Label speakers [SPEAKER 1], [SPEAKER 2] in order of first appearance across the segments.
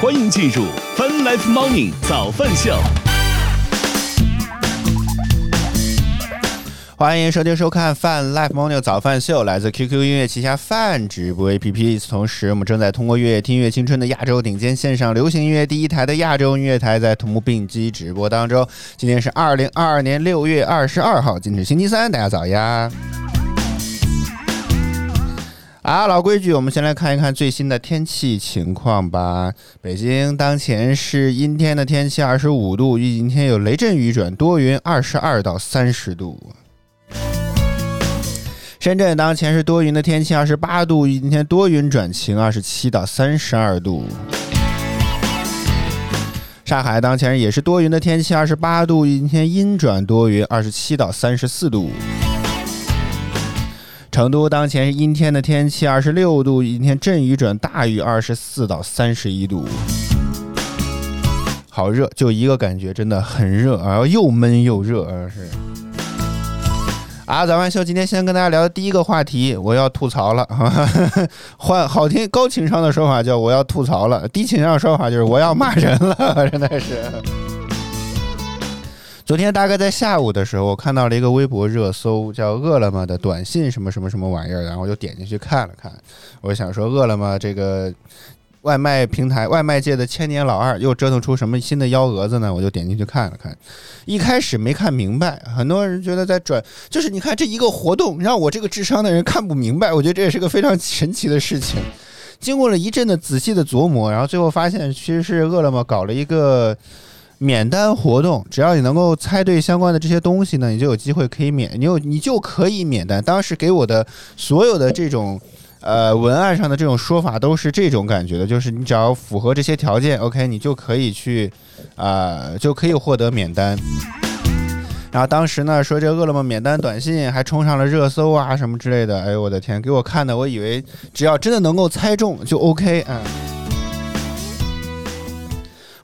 [SPEAKER 1] 欢迎进入 Fun Life Morning 早饭秀。
[SPEAKER 2] 欢迎收听收看饭 Life Morning 早饭秀，来自 QQ 音乐旗下饭直播 APP。与此同时，我们正在通过“月乐听乐青春”的亚洲顶尖线上流行音乐第一台的亚洲音乐台，在同步并机直播当中。今天是二零二二年六月二十二号，今天是星期三，大家早呀！啊，老规矩，我们先来看一看最新的天气情况吧。北京当前是阴天的天气，二十五度，预计今天有雷阵雨转多云，二十二到三十度。深圳当前是多云的天气，二十八度，今天多云转晴，二十七到三十二度。上海当前也是多云的天气，二十八度，今天阴转多云，二十七到三十四度。成都当前是阴天的天气，二十六度，今天阵雨转大雨，二十四到三十一度。好热，就一个感觉，真的很热啊，又闷又热啊，是。啊，早饭秀，今天先跟大家聊的第一个话题，我要吐槽了。换好听高情商的说法叫我要吐槽了，低情商的说法就是我要骂人了，真的是。昨天大概在下午的时候，我看到了一个微博热搜，叫饿了么的短信什么什么什么玩意儿，然后我就点进去看了看，我想说饿了么这个。外卖平台、外卖界的千年老二又折腾出什么新的幺蛾子呢？我就点进去看了看，一开始没看明白，很多人觉得在转，就是你看这一个活动让我这个智商的人看不明白，我觉得这也是个非常神奇的事情。经过了一阵的仔细的琢磨，然后最后发现其实是饿了么搞了一个免单活动，只要你能够猜对相关的这些东西呢，你就有机会可以免，你有你就可以免单。当时给我的所有的这种。呃，文案上的这种说法都是这种感觉的，就是你只要符合这些条件，OK，你就可以去，啊，就可以获得免单。然后当时呢，说这饿了么免单短信还冲上了热搜啊，什么之类的。哎呦我的天，给我看的，我以为只要真的能够猜中就 OK，嗯。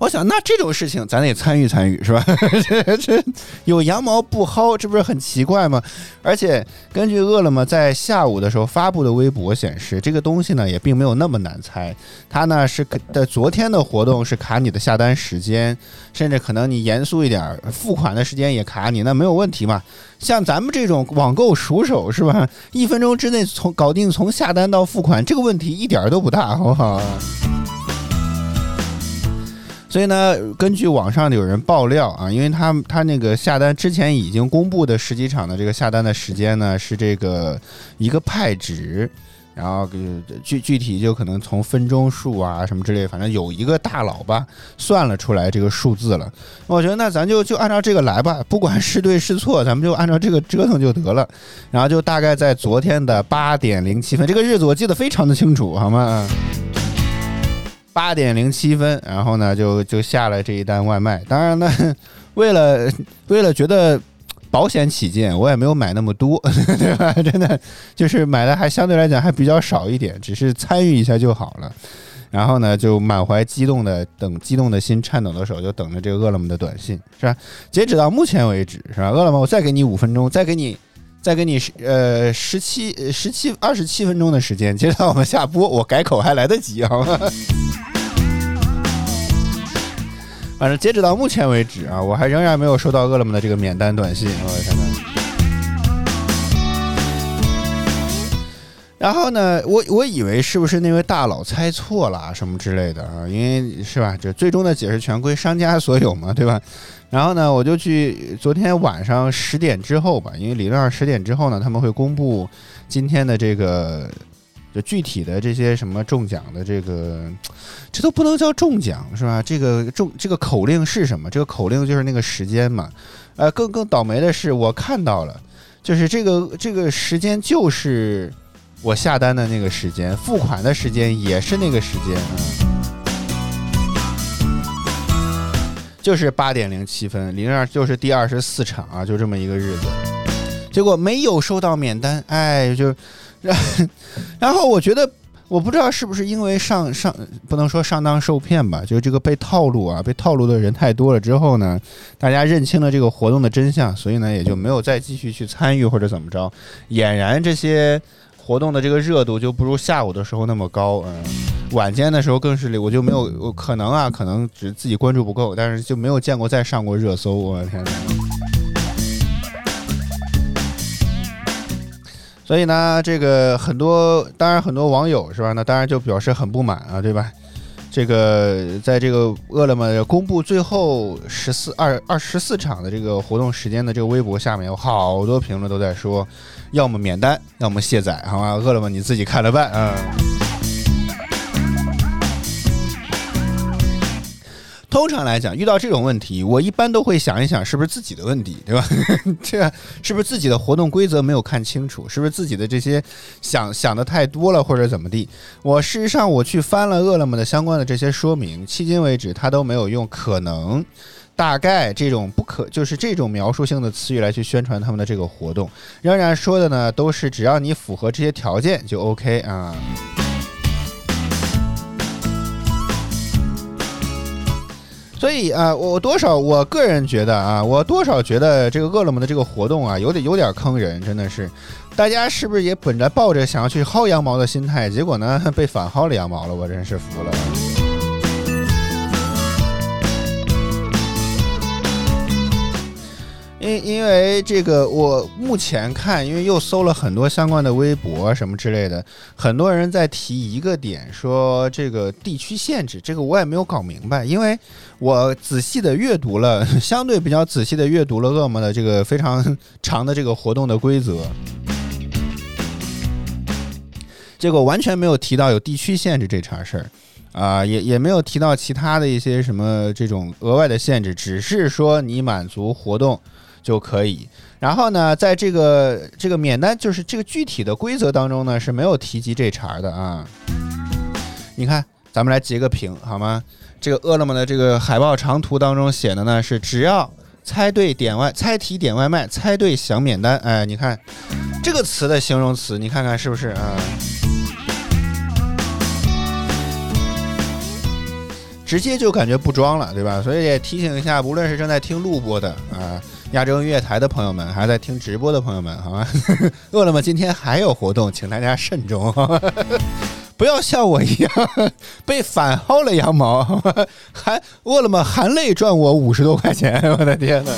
[SPEAKER 2] 我想，那这种事情咱得参与参与，是吧？这这有羊毛不薅，这不是很奇怪吗？而且根据饿了么在下午的时候发布的微博显示，这个东西呢也并没有那么难猜。它呢是的，昨天的活动是卡你的下单时间，甚至可能你严肃一点，付款的时间也卡你，那没有问题嘛？像咱们这种网购熟手，是吧？一分钟之内从搞定从下单到付款，这个问题一点都不大，好不好？所以呢，根据网上有人爆料啊，因为他他那个下单之前已经公布的十几场的这个下单的时间呢，是这个一个派值，然后具具体就可能从分钟数啊什么之类，反正有一个大佬吧算了出来这个数字了。我觉得那咱就就按照这个来吧，不管是对是错，咱们就按照这个折腾就得了。然后就大概在昨天的八点零七分，这个日子我记得非常的清楚，好吗？八点零七分，然后呢，就就下了这一单外卖。当然呢，为了为了觉得保险起见，我也没有买那么多，对吧？真的就是买的还相对来讲还比较少一点，只是参与一下就好了。然后呢，就满怀激动的等，激动的心，颤抖的手，就等着这个饿了么的短信，是吧？截止到目前为止，是吧？饿了么，我再给你五分钟，再给你，再给你十呃十七十七二十七分钟的时间，接着我们下播，我改口还来得及，好吗？反正截止到目前为止啊，我还仍然没有收到饿了么的这个免单短信。我的天然后呢，我我以为是不是那位大佬猜错了什么之类的啊？因为是吧，这最终的解释权归商家所有嘛，对吧？然后呢，我就去昨天晚上十点之后吧，因为理论上十点之后呢，他们会公布今天的这个。就具体的这些什么中奖的这个，这都不能叫中奖是吧？这个中这个口令是什么？这个口令就是那个时间嘛。呃，更更倒霉的是，我看到了，就是这个这个时间就是我下单的那个时间，付款的时间也是那个时间，嗯就是八点零七分，零二就是第二十四场啊，就这么一个日子，结果没有收到免单，哎，就。然后我觉得，我不知道是不是因为上上不能说上当受骗吧，就是这个被套路啊，被套路的人太多了之后呢，大家认清了这个活动的真相，所以呢也就没有再继续去参与或者怎么着，俨然这些活动的这个热度就不如下午的时候那么高，嗯，晚间的时候更是我就没有我可能啊，可能只自己关注不够，但是就没有见过再上过热搜，我的天哪！所以呢，这个很多，当然很多网友是吧？那当然就表示很不满啊，对吧？这个在这个饿了么公布最后十四二二十四场的这个活动时间的这个微博下面，有好多评论都在说，要么免单，要么卸载，好吧？饿了么你自己看着办嗯。通常来讲，遇到这种问题，我一般都会想一想，是不是自己的问题，对吧？这是不是自己的活动规则没有看清楚？是不是自己的这些想想的太多了，或者怎么地？我事实上我去翻了饿了么的相关的这些说明，迄今为止他都没有用可能、大概这种不可，就是这种描述性的词语来去宣传他们的这个活动，仍然说的呢都是只要你符合这些条件就 OK 啊。所以啊，我多少我个人觉得啊，我多少觉得这个饿了么的这个活动啊，有点有点坑人，真的是。大家是不是也本着抱着想要去薅羊毛的心态，结果呢 被反薅了羊毛了？我真是服了。因因为这个，我目前看，因为又搜了很多相关的微博什么之类的，很多人在提一个点，说这个地区限制，这个我也没有搞明白，因为我仔细的阅读了，相对比较仔细的阅读了恶魔的这个非常长的这个活动的规则，结果完全没有提到有地区限制这茬事儿，啊，也也没有提到其他的一些什么这种额外的限制，只是说你满足活动。就可以，然后呢，在这个这个免单，就是这个具体的规则当中呢，是没有提及这茬的啊。你看，咱们来截个屏好吗？这个饿了么的这个海报长图当中写的呢是，只要猜对点外猜题点外卖，猜对享免单。哎，你看这个词的形容词，你看看是不是啊？直接就感觉不装了，对吧？所以也提醒一下，无论是正在听录播的啊。亚洲音乐台的朋友们，还在听直播的朋友们，好吗？饿了么今天还有活动，请大家慎重，不要像我一样被反薅了羊毛，还饿了么含泪赚我五十多块钱，我的天呐！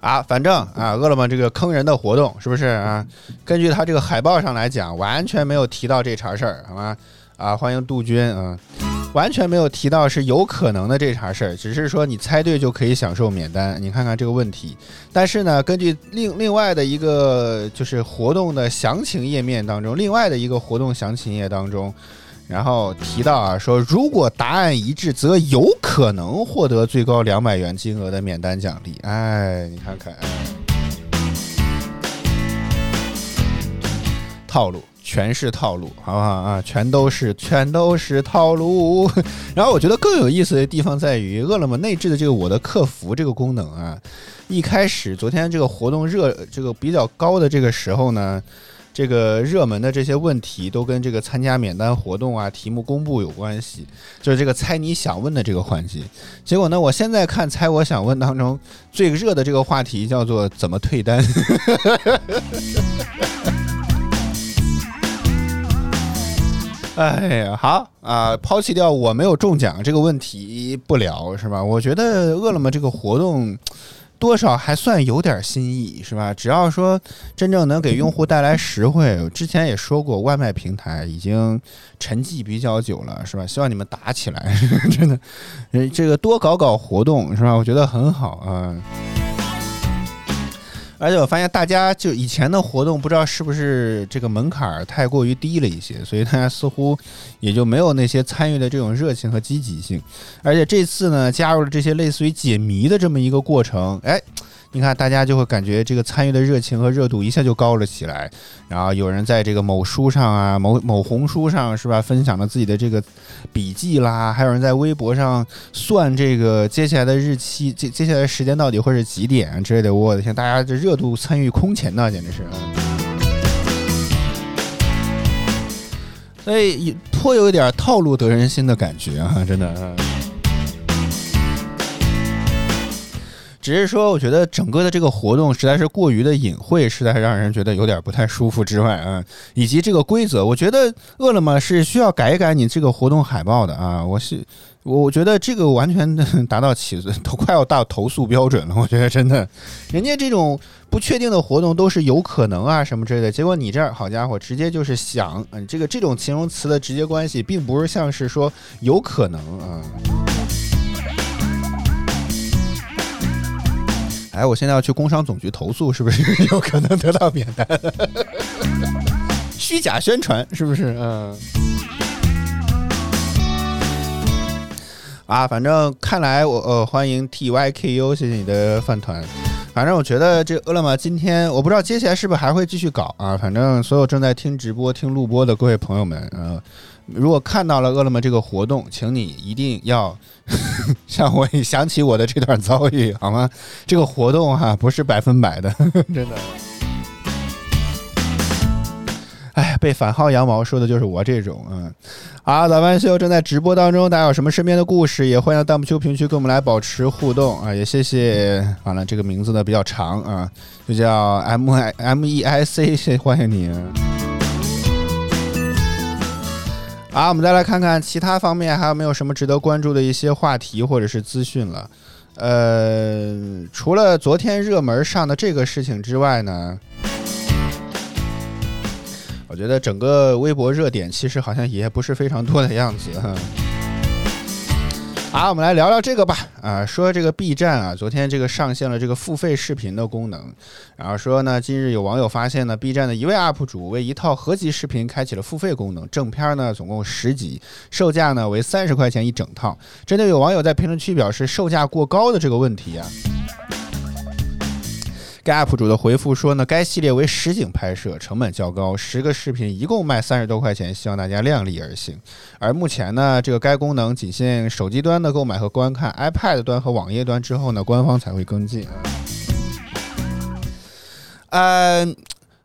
[SPEAKER 2] 啊，反正啊，饿了么这个坑人的活动是不是啊？根据他这个海报上来讲，完全没有提到这茬事儿，好吗？啊，欢迎杜鹃啊。完全没有提到是有可能的这茬事儿，只是说你猜对就可以享受免单。你看看这个问题，但是呢，根据另另外的一个就是活动的详情页面当中，另外的一个活动详情页当中，然后提到啊，说如果答案一致，则有可能获得最高两百元金额的免单奖励。哎，你看看，套路。全是套路，好不好啊？全都是，全都是套路。然后我觉得更有意思的地方在于，饿了么内置的这个我的客服这个功能啊，一开始昨天这个活动热，这个比较高的这个时候呢，这个热门的这些问题都跟这个参加免单活动啊、题目公布有关系，就是这个猜你想问的这个环节。结果呢，我现在看猜我想问当中最热的这个话题叫做怎么退单。哎呀，好啊，抛弃掉我没有中奖这个问题不聊是吧？我觉得饿了么这个活动多少还算有点新意是吧？只要说真正能给用户带来实惠，之前也说过，外卖平台已经沉寂比较久了是吧？希望你们打起来，真的，这个多搞搞活动是吧？我觉得很好啊。而且我发现大家就以前的活动，不知道是不是这个门槛太过于低了一些，所以大家似乎也就没有那些参与的这种热情和积极性。而且这次呢，加入了这些类似于解谜的这么一个过程，哎。你看，大家就会感觉这个参与的热情和热度一下就高了起来。然后有人在这个某书上啊，某某红书上是吧，分享了自己的这个笔记啦，还有人在微博上算这个接下来的日期，接接下来时间到底会是几点之类的。我的天，大家这热度参与空前呐，简直是。所以颇有一点套路得人心的感觉啊，真的。只是说，我觉得整个的这个活动实在是过于的隐晦，实在让人觉得有点不太舒服。之外啊，以及这个规则，我觉得饿了么是需要改一改你这个活动海报的啊。我是我觉得这个完全 达到起都快要到投诉标准了。我觉得真的，人家这种不确定的活动都是有可能啊什么之类的，结果你这儿好家伙，直接就是想，嗯，这个这种形容词的直接关系，并不是像是说有可能啊。哎，我现在要去工商总局投诉，是不是 有可能得到免单？虚假宣传是不是？嗯。啊，反正看来我呃欢迎 T Y K U，谢谢你的饭团。反正我觉得这饿了么今天，我不知道接下来是不是还会继续搞啊。反正所有正在听直播、听录播的各位朋友们，呃，如果看到了饿了么这个活动，请你一定要。像我想起我的这段遭遇，好吗？这个活动哈不是百分百的，真的。哎，被反薅羊毛说的就是我这种，嗯。好，早饭秀正在直播当中，大家有什么身边的故事，也欢迎弹幕区评区跟我们来保持互动啊！也谢谢，完了这个名字呢比较长啊，就叫 M I M E I C，欢迎你。好，我们再来看看其他方面还有没有什么值得关注的一些话题或者是资讯了。呃，除了昨天热门上的这个事情之外呢，我觉得整个微博热点其实好像也不是非常多的样子哈。好，我们来聊聊这个吧。啊，说这个 B 站啊，昨天这个上线了这个付费视频的功能。然后说呢，近日有网友发现呢，B 站的一位 UP 主为一套合集视频开启了付费功能，正片呢总共十集，售价呢为三十块钱一整套。针对有网友在评论区表示售价过高的这个问题啊。该 UP 主的回复说呢，该系列为实景拍摄，成本较高，十个视频一共卖三十多块钱，希望大家量力而行。而目前呢，这个该功能仅限手机端的购买和观看，iPad 端和网页端之后呢，官方才会跟进。嗯，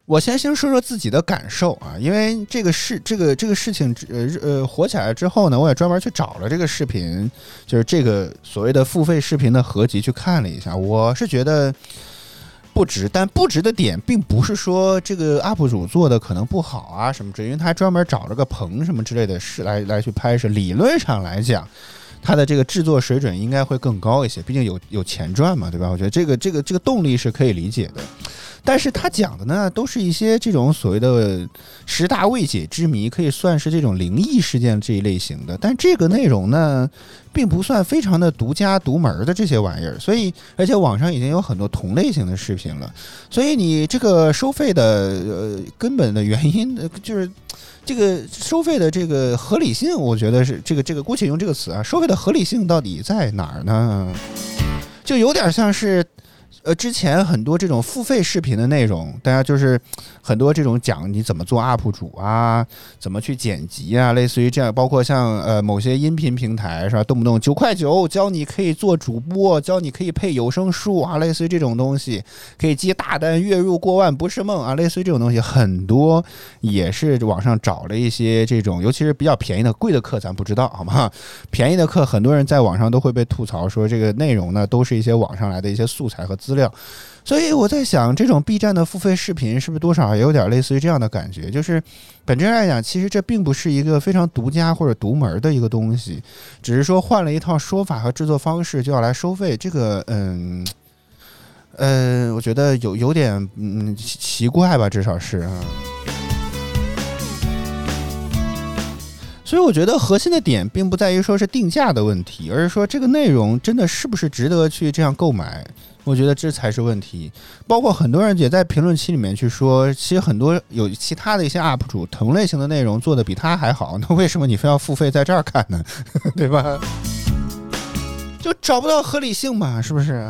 [SPEAKER 2] 我先先说说自己的感受啊，因为这个事，这个这个事情，呃呃火起来之后呢，我也专门去找了这个视频，就是这个所谓的付费视频的合集去看了一下，我是觉得。不值，但不值的点并不是说这个 UP 主做的可能不好啊什么之类，因为他专门找了个棚什么之类的是来来去拍摄，理论上来讲，他的这个制作水准应该会更高一些，毕竟有有钱赚嘛，对吧？我觉得这个这个这个动力是可以理解的。但是他讲的呢，都是一些这种所谓的十大未解之谜，可以算是这种灵异事件这一类型的。但这个内容呢，并不算非常的独家独门的这些玩意儿。所以，而且网上已经有很多同类型的视频了。所以，你这个收费的呃根本的原因，就是这个收费的这个合理性，我觉得是这个这个姑且用这个词啊，收费的合理性到底在哪儿呢？就有点像是。呃，之前很多这种付费视频的内容，大家就是很多这种讲你怎么做 UP 主啊，怎么去剪辑啊，类似于这样，包括像呃某些音频平台是吧，动不动九块九教你可以做主播，教你可以配有声书啊，类似于这种东西，可以接大单，月入过万不是梦啊，类似于这种东西很多，也是网上找了一些这种，尤其是比较便宜的，贵的课咱不知道好吗？便宜的课，很多人在网上都会被吐槽说这个内容呢，都是一些网上来的一些素材和资。料，所以我在想，这种 B 站的付费视频是不是多少也有点类似于这样的感觉？就是本质来讲，其实这并不是一个非常独家或者独门的一个东西，只是说换了一套说法和制作方式就要来收费。这个，嗯，呃，我觉得有有点嗯奇怪吧，至少是啊。所以我觉得核心的点并不在于说是定价的问题，而是说这个内容真的是不是值得去这样购买。我觉得这才是问题，包括很多人也在评论区里面去说，其实很多有其他的一些 UP 主同类型的内容做的比他还好，那为什么你非要付费在这儿看呢？对吧？就找不到合理性嘛，是不是？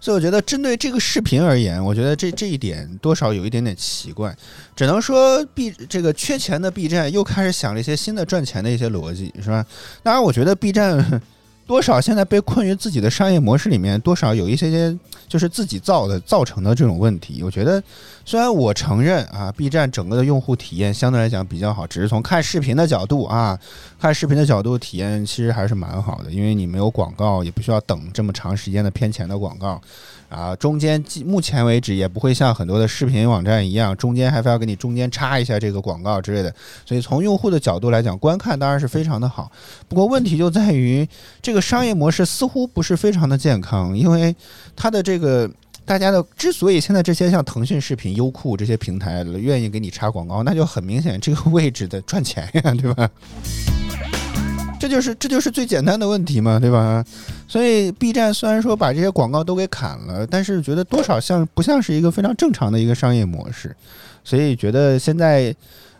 [SPEAKER 2] 所以我觉得针对这个视频而言，我觉得这这一点多少有一点点奇怪，只能说 B 这个缺钱的 B 站又开始想了一些新的赚钱的一些逻辑，是吧？当然，我觉得 B 站。多少现在被困于自己的商业模式里面，多少有一些些就是自己造的造成的这种问题。我觉得，虽然我承认啊，B 站整个的用户体验相对来讲比较好，只是从看视频的角度啊，看视频的角度体验其实还是蛮好的，因为你没有广告，也不需要等这么长时间的偏前的广告。啊，中间目前为止也不会像很多的视频网站一样，中间还非要给你中间插一下这个广告之类的。所以从用户的角度来讲，观看当然是非常的好。不过问题就在于这个商业模式似乎不是非常的健康，因为它的这个大家的之所以现在这些像腾讯视频、优酷这些平台愿意给你插广告，那就很明显这个位置的赚钱呀，对吧？这就是这就是最简单的问题嘛，对吧？所以 B 站虽然说把这些广告都给砍了，但是觉得多少像不像是一个非常正常的一个商业模式，所以觉得现在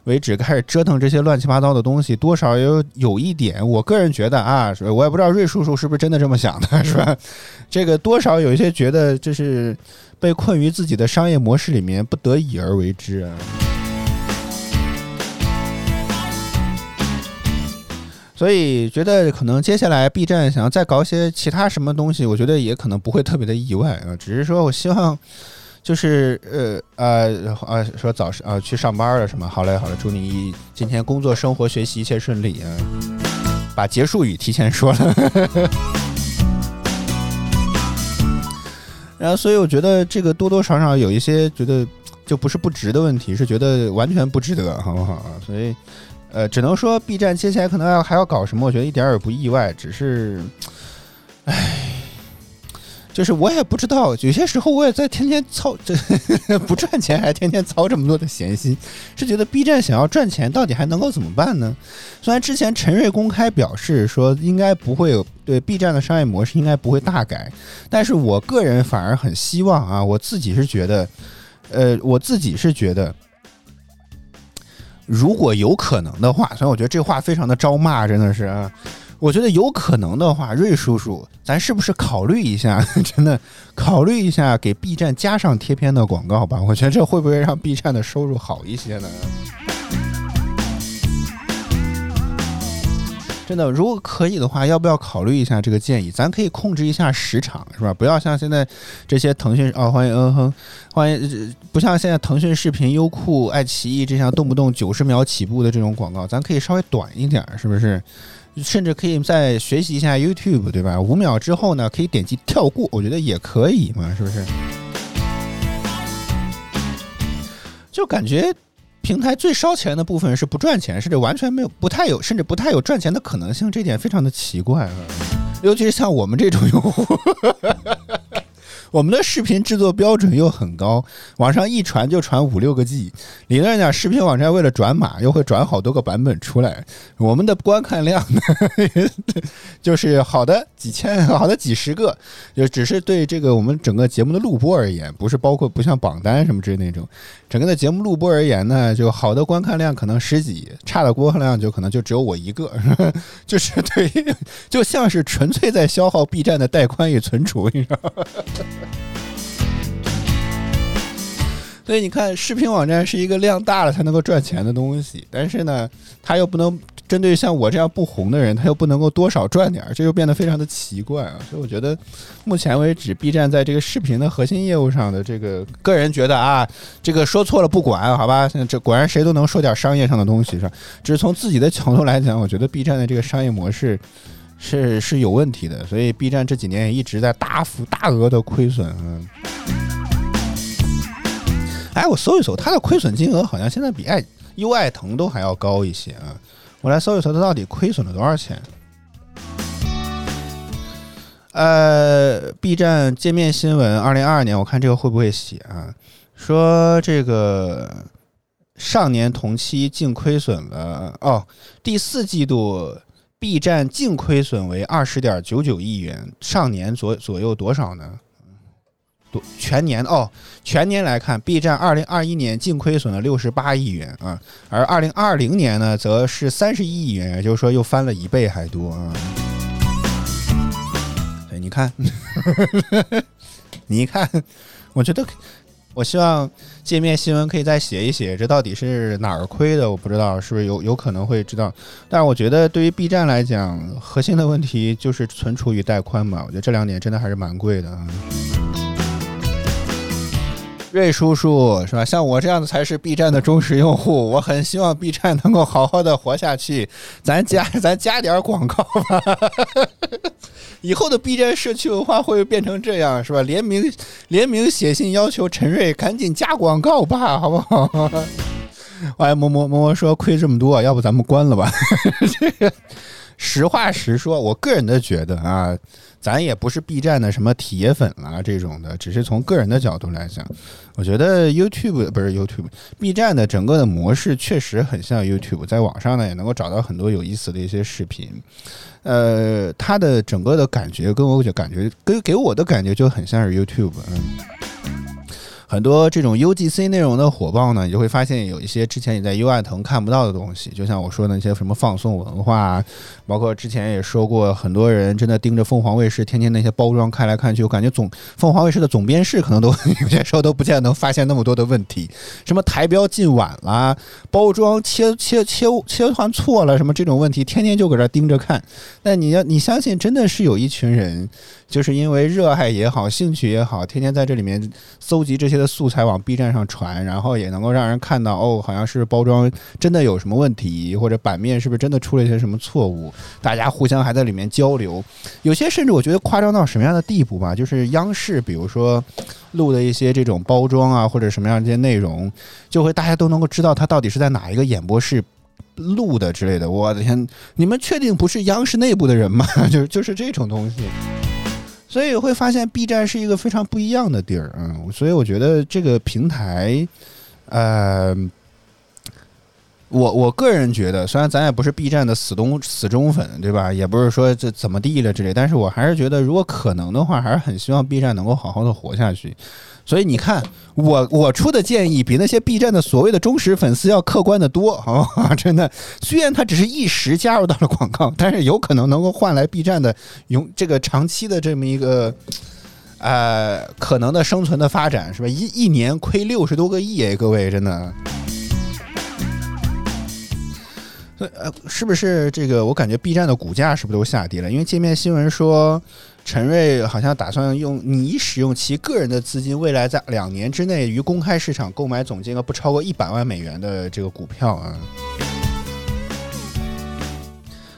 [SPEAKER 2] 为止开始折腾这些乱七八糟的东西，多少有有一点，我个人觉得啊，我也不知道瑞叔叔是不是真的这么想的，是吧？这个多少有一些觉得这是被困于自己的商业模式里面，不得已而为之啊。所以觉得可能接下来 B 站想要再搞些其他什么东西，我觉得也可能不会特别的意外啊。只是说我希望，就是呃呃呃，说早上啊去上班了是吗？好嘞好嘞，祝你今天工作生活学习一切顺利啊！把结束语提前说了。然后所以我觉得这个多多少少有一些觉得就不是不值的问题，是觉得完全不值得，好不好？所以。呃，只能说 B 站接下来可能要还要搞什么，我觉得一点也不意外。只是，唉，就是我也不知道，有些时候我也在天天操这不赚钱，还天天操这么多的闲心，是觉得 B 站想要赚钱，到底还能够怎么办呢？虽然之前陈瑞公开表示说应该不会有对 B 站的商业模式应该不会大改，但是我个人反而很希望啊，我自己是觉得，呃，我自己是觉得。如果有可能的话，所以我觉得这话非常的招骂，真的是啊。我觉得有可能的话，瑞叔叔，咱是不是考虑一下？真的考虑一下，给 B 站加上贴片的广告吧？我觉得这会不会让 B 站的收入好一些呢？真的，如果可以的话，要不要考虑一下这个建议？咱可以控制一下时长，是吧？不要像现在这些腾讯啊，欢迎嗯哼，欢迎，不像现在腾讯视频、优酷、爱奇艺这样动不动九十秒起步的这种广告，咱可以稍微短一点，是不是？甚至可以再学习一下 YouTube，对吧？五秒之后呢，可以点击跳过，我觉得也可以嘛，是不是？就感觉。平台最烧钱的部分是不赚钱，甚至完全没有、不太有，甚至不太有赚钱的可能性，这点非常的奇怪啊！尤其是像我们这种用户。我们的视频制作标准又很高，网上一传就传五六个 G，理论上，视频网站为了转码又会转好多个版本出来，我们的观看量呢，就是好的几千，好的几十个，就只是对这个我们整个节目的录播而言，不是包括不像榜单什么之类那种，整个的节目录播而言呢，就好的观看量可能十几，差的播放量就可能就只有我一个，就是对，就像是纯粹在消耗 B 站的带宽与存储，你知道。所以你看，视频网站是一个量大了才能够赚钱的东西，但是呢，它又不能针对像我这样不红的人，它又不能够多少赚点，这就变得非常的奇怪啊！所以我觉得，目前为止，B 站在这个视频的核心业务上的这个，个人觉得啊，这个说错了不管，好吧？这果然谁都能说点商业上的东西是吧？只是从自己的角度来讲，我觉得 B 站的这个商业模式。是是有问题的，所以 B 站这几年也一直在大幅大额的亏损。嗯，哎，我搜一搜，它的亏损金额好像现在比爱优爱腾都还要高一些啊！我来搜一搜，它到底亏损了多少钱？呃，B 站界面新闻，二零二二年，我看这个会不会写啊？说这个上年同期净亏损了哦，第四季度。B 站净亏损为二十点九九亿元，上年左左右多少呢？全年哦，全年来看，B 站二零二一年净亏损了六十八亿元啊，而二零二零年呢，则是三十亿元，也就是说又翻了一倍还多啊。对，你看，你看，我觉得。我希望界面新闻可以再写一写，这到底是哪儿亏的？我不知道，是不是有有可能会知道？但是我觉得对于 B 站来讲，核心的问题就是存储与带宽嘛。我觉得这两点真的还是蛮贵的啊。瑞叔叔是吧？像我这样的才是 B 站的忠实用户，我很希望 B 站能够好好的活下去。咱加 咱加点广告吧。以后的 B 站社区文化会变成这样是吧？联名联名写信要求陈瑞赶紧加广告吧，好不好？哎，摸摸摸摸说亏这么多，要不咱们关了吧？这个实话实说，我个人的觉得啊。咱也不是 B 站的什么铁粉啦，这种的，只是从个人的角度来讲，我觉得 YouTube 不是 YouTube，B 站的整个的模式确实很像 YouTube，在网上呢也能够找到很多有意思的一些视频，呃，它的整个的感觉跟我就感觉跟给我的感觉就很像是 YouTube，嗯。很多这种 UGC 内容的火爆呢，你就会发现有一些之前你在 U I 腾看不到的东西，就像我说的那些什么放送文化，包括之前也说过，很多人真的盯着凤凰卫视，天天那些包装看来看去，我感觉总凤凰卫视的总编室可能都 有些时候都不见得能发现那么多的问题，什么台标进晚了，包装切切切切换错了，什么这种问题，天天就搁这盯着看。那你要你相信，真的是有一群人。就是因为热爱也好，兴趣也好，天天在这里面搜集这些的素材往 B 站上传，然后也能够让人看到哦，好像是包装真的有什么问题，或者版面是不是真的出了一些什么错误，大家互相还在里面交流。有些甚至我觉得夸张到什么样的地步吧，就是央视比如说录的一些这种包装啊，或者什么样一些内容，就会大家都能够知道它到底是在哪一个演播室录的之类的。我的天，你们确定不是央视内部的人吗？就是就是这种东西。所以会发现 B 站是一个非常不一样的地儿，嗯，所以我觉得这个平台，呃，我我个人觉得，虽然咱也不是 B 站的死忠死忠粉，对吧？也不是说这怎么地了之类，但是我还是觉得，如果可能的话，还是很希望 B 站能够好好的活下去。所以你看，我我出的建议比那些 B 站的所谓的忠实粉丝要客观的多啊！真的，虽然他只是一时加入到了广告，但是有可能能够换来 B 站的永这个长期的这么一个呃可能的生存的发展，是吧？一一年亏六十多个亿哎，各位真的，呃，是不是这个？我感觉 B 站的股价是不是都下跌了？因为界面新闻说。陈瑞好像打算用你使用其个人的资金，未来在两年之内于公开市场购买总金额不超过一百万美元的这个股票啊。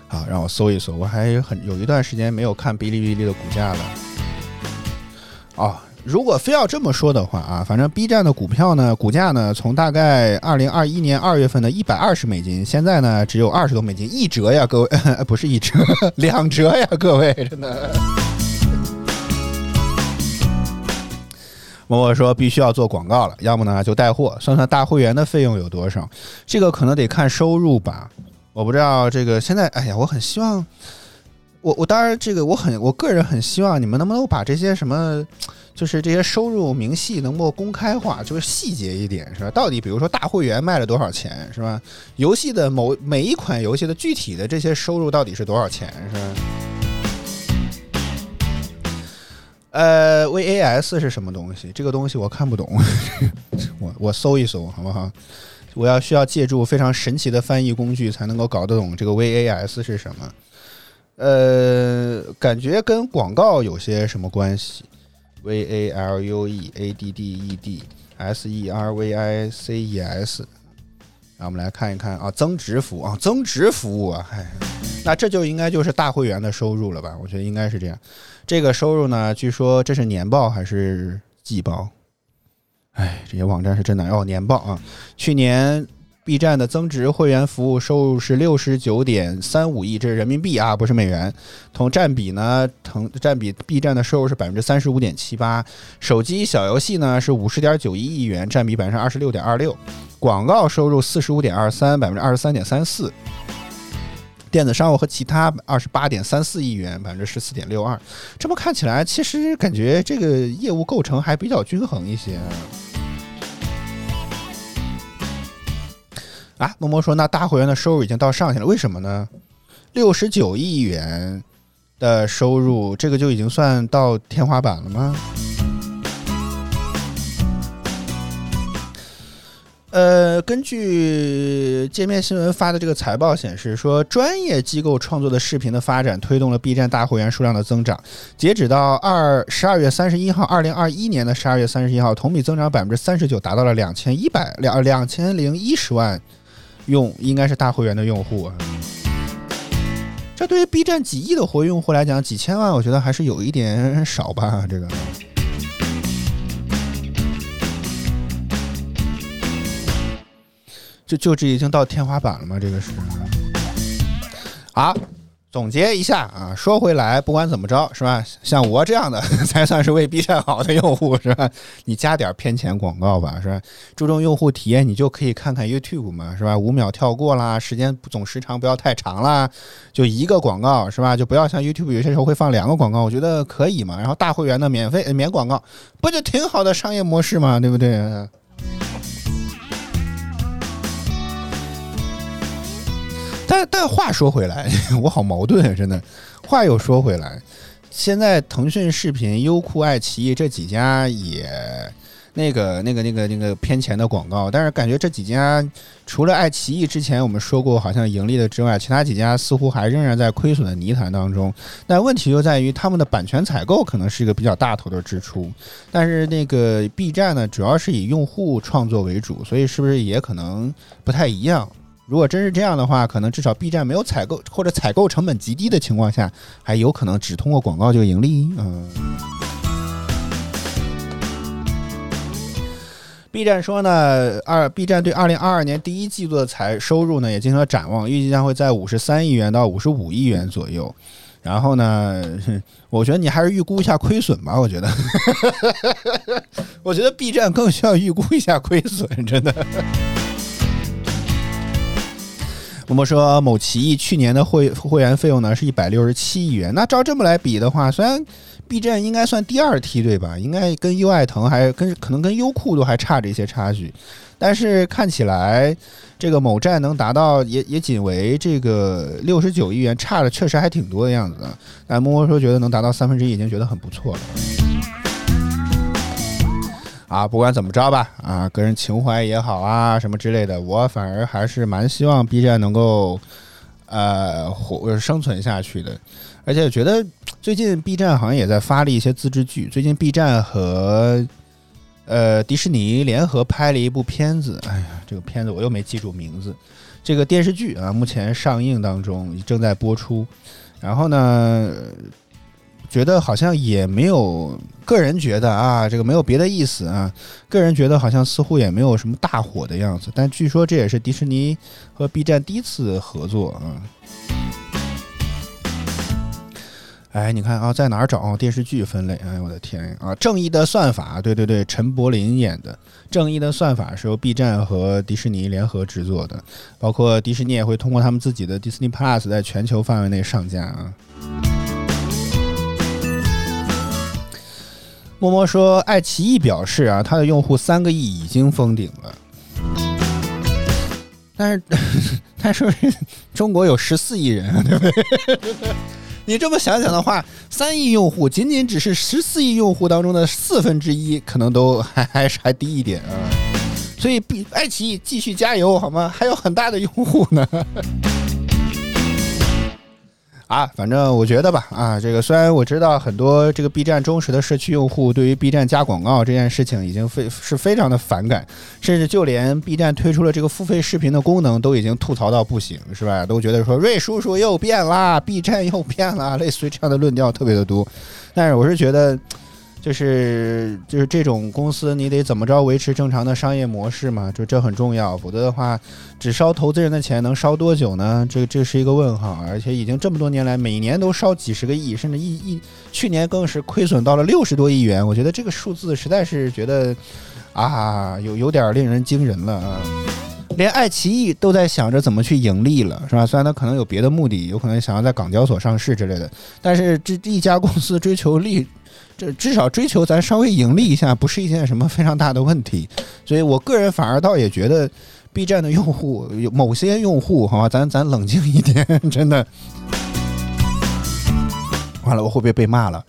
[SPEAKER 2] 好，让我搜一搜，我还很有一段时间没有看哔哩哔哩的股价了。哦，如果非要这么说的话啊，反正 B 站的股票呢，股价呢，从大概二零二一年二月份的一百二十美金，现在呢只有二十多美金，一折呀，各位，不是一折，两折呀，各位，真的。默默说必须要做广告了，要么呢就带货，算算大会员的费用有多少。这个可能得看收入吧，我不知道这个现在。哎呀，我很希望，我我当然这个我很我个人很希望你们能不能把这些什么，就是这些收入明细能够公开化，就是细节一点是吧？到底比如说大会员卖了多少钱是吧？游戏的某每一款游戏的具体的这些收入到底是多少钱是吧？呃，VAS 是什么东西？这个东西我看不懂，我我搜一搜好不好？我要需要借助非常神奇的翻译工具才能够搞得懂这个 VAS 是什么。呃，感觉跟广告有些什么关系？VALUEADDED-SERVICES，让我们来看一看啊，增值服务啊，增值服务啊，嗨，那这就应该就是大会员的收入了吧？我觉得应该是这样。这个收入呢？据说这是年报还是季报？哎，这些网站是真的哦，年报啊！去年 B 站的增值会员服务收入是六十九点三五亿，这是人民币啊，不是美元。同占比呢，同占比 B 站的收入是百分之三十五点七八。手机小游戏呢是五十点九一亿元，占比百分之二十六点二六。广告收入四十五点二三，百分之二十三点三四。电子商务和其他二十八点三四亿元，百分之十四点六二。这么看起来，其实感觉这个业务构成还比较均衡一些。啊，默默说，那大会员的收入已经到上限了，为什么呢？六十九亿元的收入，这个就已经算到天花板了吗？呃，根据界面新闻发的这个财报显示，说专业机构创作的视频的发展推动了 B 站大会员数量的增长。截止到二十二月三十一号，二零二一年的十二月三十一号，同比增长百分之三十九，达到了两千一百两两千零一十万用，应该是大会员的用户啊。这对于 B 站几亿的活跃用户来讲，几千万我觉得还是有一点少吧，这个。就就这已经到天花板了吗？这个是。啊，总结一下啊，说回来，不管怎么着，是吧？像我这样的 才算是为 B 站好的用户，是吧？你加点偏钱广告吧，是吧？注重用户体验，你就可以看看 YouTube 嘛，是吧？五秒跳过啦，时间总时长不要太长啦，就一个广告，是吧？就不要像 YouTube 有些时候会放两个广告，我觉得可以嘛。然后大会员的免费免广告，不就挺好的商业模式嘛，对不对？但但话说回来，我好矛盾啊！真的，话又说回来，现在腾讯视频、优酷、爱奇艺这几家也那个、那个、那个、那个偏钱的广告，但是感觉这几家除了爱奇艺之前我们说过好像盈利的之外，其他几家似乎还仍然在亏损的泥潭当中。但问题就在于他们的版权采购可能是一个比较大头的支出，但是那个 B 站呢，主要是以用户创作为主，所以是不是也可能不太一样？如果真是这样的话，可能至少 B 站没有采购或者采购成本极低的情况下，还有可能只通过广告就盈利。嗯，B 站说呢，二 B 站对二零二二年第一季度的财收入呢也进行了展望，预计将会在五十三亿元到五十五亿元左右。然后呢，我觉得你还是预估一下亏损吧。我觉得，我觉得 B 站更需要预估一下亏损，真的。我们说某奇艺去年的会会员费用呢是一百六十七亿元。那照这么来比的话，虽然 B 站应该算第二梯队吧，应该跟优爱腾还跟可能跟优酷都还差着一些差距，但是看起来这个某站能达到也也仅为这个六十九亿元，差的确实还挺多的样子。但默默说觉得能达到三分之一已经觉得很不错了。啊，不管怎么着吧，啊，个人情怀也好啊，什么之类的，我反而还是蛮希望 B 站能够，呃，活生存下去的。而且觉得最近 B 站好像也在发力一些自制剧。最近 B 站和呃迪士尼联合拍了一部片子，哎呀，这个片子我又没记住名字。这个电视剧啊，目前上映当中，正在播出。然后呢？觉得好像也没有，个人觉得啊，这个没有别的意思啊。个人觉得好像似乎也没有什么大火的样子。但据说这也是迪士尼和 B 站第一次合作啊。哎，你看啊，在哪儿找电视剧分类？哎，我的天啊！正义的算法，对对对，陈柏霖演的《正义的算法》是由 B 站和迪士尼联合制作的，包括迪士尼也会通过他们自己的 Disney Plus 在全球范围内上架啊。默默说，爱奇艺表示啊，它的用户三个亿已经封顶了。但是，但是中国有十四亿人，对不对？你这么想想的话，三亿用户仅仅只是十四亿用户当中的四分之一，可能都 还还是还低一点啊。所以，比爱奇艺继续加油好吗？还有很大的用户呢。啊，反正我觉得吧，啊，这个虽然我知道很多这个 B 站忠实的社区用户对于 B 站加广告这件事情已经非是非常的反感，甚至就连 B 站推出了这个付费视频的功能都已经吐槽到不行，是吧？都觉得说瑞叔叔又变啦，B 站又变啦，类似于这样的论调特别的多。但是我是觉得。就是就是这种公司，你得怎么着维持正常的商业模式嘛？就这很重要，否则的话，只烧投资人的钱能烧多久呢？这这是一个问号，而且已经这么多年来，每年都烧几十个亿，甚至一一，去年更是亏损到了六十多亿元。我觉得这个数字实在是觉得啊，有有点令人惊人了啊！连爱奇艺都在想着怎么去盈利了，是吧？虽然它可能有别的目的，有可能想要在港交所上市之类的，但是这一家公司追求利。这至少追求咱稍微盈利一下，不是一件什么非常大的问题，所以我个人反而倒也觉得，B 站的用户有某些用户，好吧，咱咱冷静一点，真的。完了，我会不会被骂了？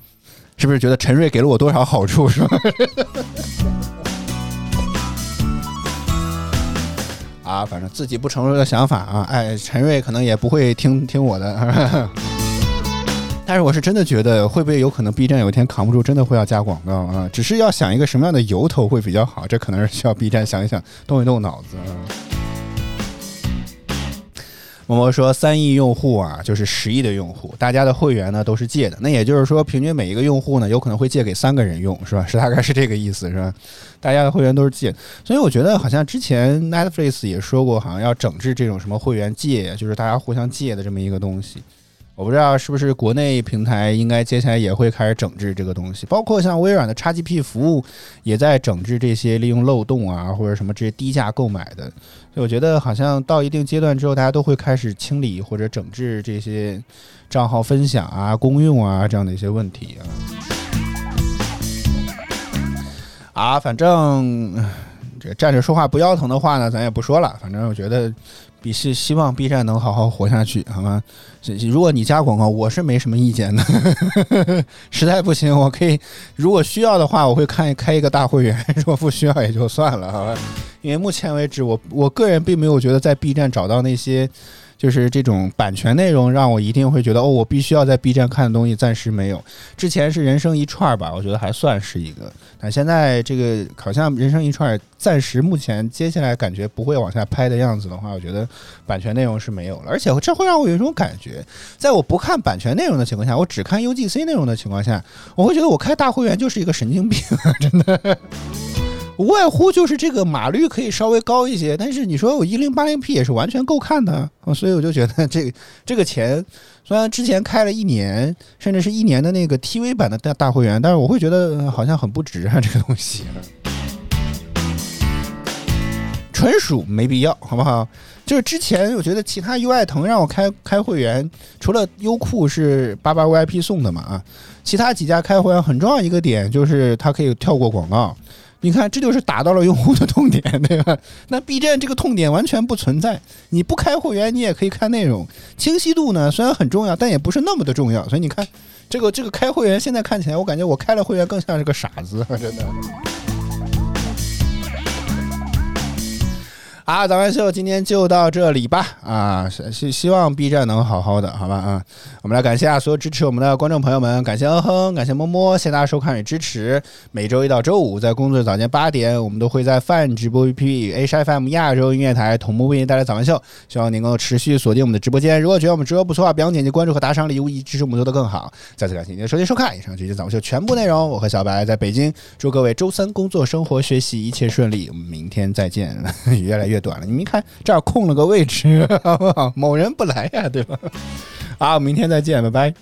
[SPEAKER 2] 是不是觉得陈瑞给了我多少好处，是吧？啊，反正自己不成熟的想法啊，哎，陈瑞可能也不会听听我的。但是我是真的觉得，会不会有可能 B 站有一天扛不住，真的会要加广告啊？只是要想一个什么样的由头会比较好，这可能是需要 B 站想一想，动一动脑子。默默说，三亿用户啊，就是十亿的用户，大家的会员呢都是借的，那也就是说，平均每一个用户呢，有可能会借给三个人用，是吧？是大概是这个意思，是吧？大家的会员都是借，所以我觉得好像之前 Netflix 也说过，好像要整治这种什么会员借，就是大家互相借的这么一个东西。我不知道是不是国内平台应该接下来也会开始整治这个东西，包括像微软的 XGP 服务也在整治这些利用漏洞啊或者什么这些低价购买的。所以我觉得好像到一定阶段之后，大家都会开始清理或者整治这些账号分享啊、公用啊这样的一些问题啊。啊，反正这站着说话不腰疼的话呢，咱也不说了。反正我觉得。比是希望 B 站能好好活下去，好吗？如果你加广告，我是没什么意见的。实在不行，我可以，如果需要的话，我会看开一个大会员。如果不需要也就算了，好吧？因为目前为止，我我个人并没有觉得在 B 站找到那些。就是这种版权内容让我一定会觉得哦，我必须要在 B 站看的东西暂时没有。之前是人生一串儿吧，我觉得还算是一个。但现在这个好像人生一串儿暂时目前接下来感觉不会往下拍的样子的话，我觉得版权内容是没有了。而且这会让我有一种感觉，在我不看版权内容的情况下，我只看 UGC 内容的情况下，我会觉得我开大会员就是一个神经病，真的。无外乎就是这个码率可以稍微高一些，但是你说我一零八零 P 也是完全够看的，所以我就觉得这个 这个钱虽然之前开了一年，甚至是一年的那个 TV 版的大大会员，但是我会觉得好像很不值啊，这个东西，纯属没必要，好不好？就是之前我觉得其他优爱腾让我开开会员，除了优酷是八八 VIP 送的嘛啊，其他几家开会员很重要一个点就是它可以跳过广告。你看，这就是打到了用户的痛点，对吧？那 B 站这个痛点完全不存在，你不开会员，你也可以看内容。清晰度呢，虽然很重要，但也不是那么的重要。所以你看，这个这个开会员，现在看起来，我感觉我开了会员更像是个傻子，真的。好，早安秀今天就到这里吧。啊，希希望 B 站能好好的，好吧啊。我们来感谢啊所有支持我们的观众朋友们，感谢嗯哼，感谢么么，谢谢大家收看与支持。每周一到周五在工作早间八点，我们都会在泛直播 APP H F M 亚洲音乐台同步为您带来早安秀。希望您能够持续锁定我们的直播间。如果觉得我们直播不错啊，别忘点击关注和打赏礼物，以支持我们做得更好。再次感谢您的收听收看，以上就是早安秀全部内容。我和小白在北京，祝各位周三工作、生活、学习一切顺利。我们明天再见。越来越。短了，你们看这儿空了个位置，好不好？某人不来呀，对吧？好，明天再见，拜拜。